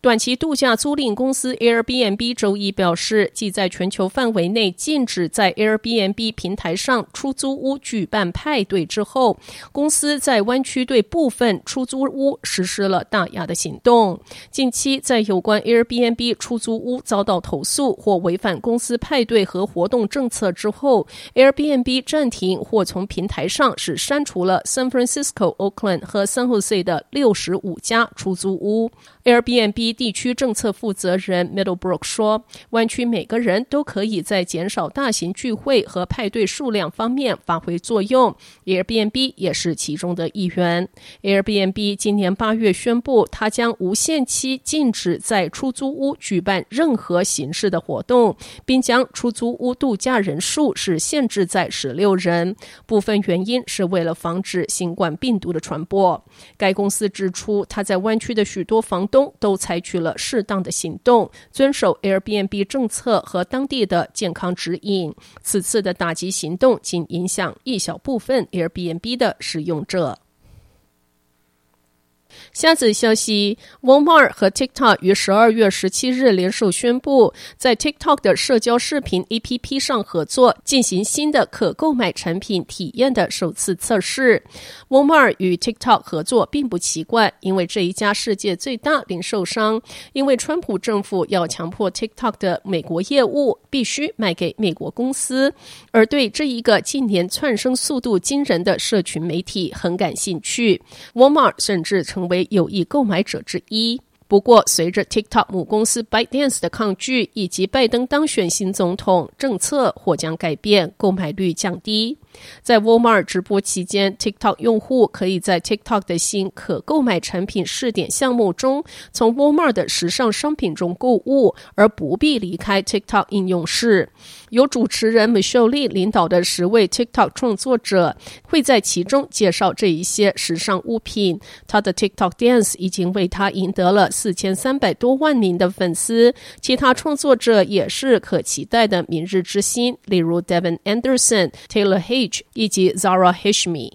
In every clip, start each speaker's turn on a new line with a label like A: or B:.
A: 短期度假租赁公司 Airbnb 周一表示，继在全球范围内禁止在 Airbnb 平台上出租屋举办派对之后，公司在湾区对部分出租屋实施了打压的行动。近期，在有关 Airbnb 出租屋遭到投诉或违反公司派对和活动政策之后，Airbnb 暂停或从平台上是删除了 San Francisco、Oakland 和 San Jose 的六十五家出租屋。Airbnb 地区政策负责人 Middlebrook 说：“湾区每个人都可以在减少大型聚会和派对数量方面发挥作用，Airbnb 也是其中的一员。Airbnb 今年八月宣布，它将无限期禁止在出租屋举办任何形式的活动，并将出租屋度假人数是限制在十六人。部分原因是为了防止新冠病毒的传播。该公司指出，它在湾区的许多房东都采取了适当的行动，遵守 Airbnb 政策和当地的健康指引。此次的打击行动仅影响一小部分 Airbnb 的使用者。下则消息，Walmart 和 TikTok 于十二月十七日联手宣布，在 TikTok 的社交视频 APP 上合作，进行新的可购买产品体验的首次测试。Walmart 与 TikTok 合作并不奇怪，因为这一家世界最大零售商，因为川普政府要强迫 TikTok 的美国业务必须卖给美国公司，而对这一个近年窜升速度惊人的社群媒体很感兴趣。Walmart 甚至成为有意购买者之一。不过，随着 TikTok 母公司 ByteDance 的抗拒，以及拜登当选新总统，政策或将改变，购买率降低。在 Walmart 直播期间，TikTok 用户可以在 TikTok 的新可购买产品试点项目中，从 Walmart 的时尚商品中购物，而不必离开 TikTok 应用室。由主持人 Michelle Lee 领导的十位 TikTok 创作者会在其中介绍这一些时尚物品。他的 TikTok Dance 已经为他赢得了四千三百多万名的粉丝。其他创作者也是可期待的明日之星，例如 Devin Anderson、Taylor Hay。以及 Zara Hashmi。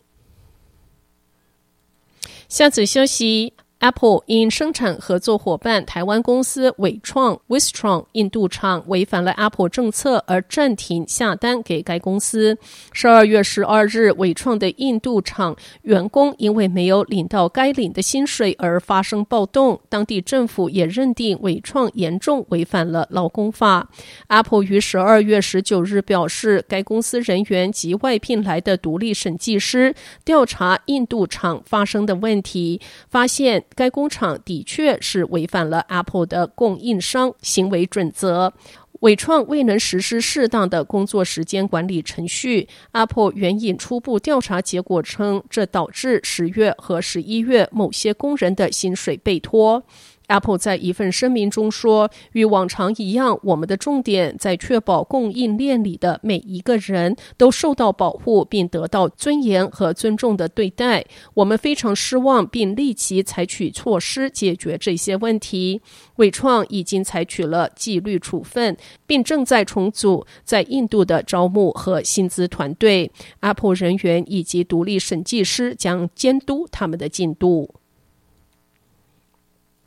A: 下次消息。Apple 因生产合作伙伴台湾公司伟创 Wistron 印度厂违反了 Apple 政策而暂停下单给该公司。十二月十二日，伟创的印度厂员工因为没有领到该领的薪水而发生暴动，当地政府也认定伟创严重违反了劳工法。Apple 于十二月十九日表示，该公司人员及外聘来的独立审计师调查印度厂发生的问题，发现。该工厂的确是违反了 Apple 的供应商行为准则，伟创未能实施适当的工作时间管理程序。Apple 援引初步调查结果称，这导致十月和十一月某些工人的薪水被拖。Apple 在一份声明中说：“与往常一样，我们的重点在确保供应链里的每一个人都受到保护，并得到尊严和尊重的对待。我们非常失望，并立即采取措施解决这些问题。伟创已经采取了纪律处分，并正在重组在印度的招募和薪资团队。Apple 人员以及独立审计师将监督他们的进度。”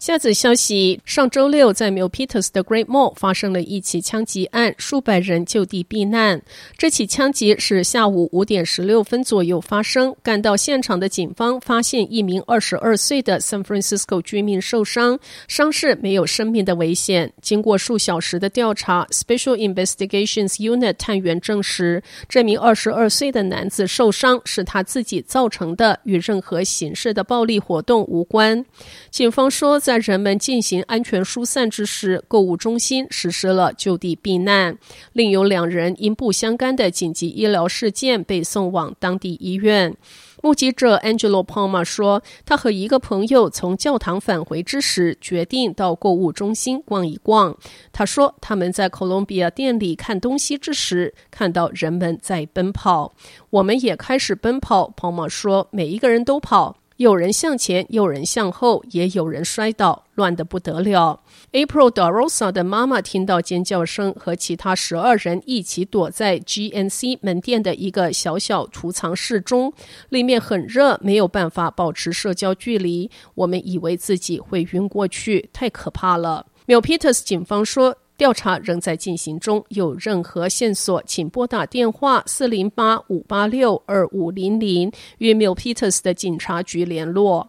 A: 下则消息：上周六，在 m i l p e t e r s 的 Great Mall 发生了一起枪击案，数百人就地避难。这起枪击是下午五点十六分左右发生。赶到现场的警方发现一名二十二岁的 San Francisco 居民受伤，伤势没有生命的危险。经过数小时的调查，Special Investigations Unit 探员证实，这名二十二岁的男子受伤是他自己造成的，与任何形式的暴力活动无关。警方说。在人们进行安全疏散之时，购物中心实施了就地避难。另有两人因不相干的紧急医疗事件被送往当地医院。目击者 Angelo Palma 说，他和一个朋友从教堂返回之时，决定到购物中心逛一逛。他说，他们在 Columbia 店里看东西之时，看到人们在奔跑，我们也开始奔跑。Palma 说，每一个人都跑。有人向前，有人向后，也有人摔倒，乱得不得了。April Darosa 的妈妈听到尖叫声，和其他十二人一起躲在 GNC 门店的一个小小储藏室中，里面很热，没有办法保持社交距离。我们以为自己会晕过去，太可怕了。Milpitas 警方说。调查仍在进行中，有任何线索，请拨打电话四零八五八六二五零零与 Mill Peters 的警察局联络。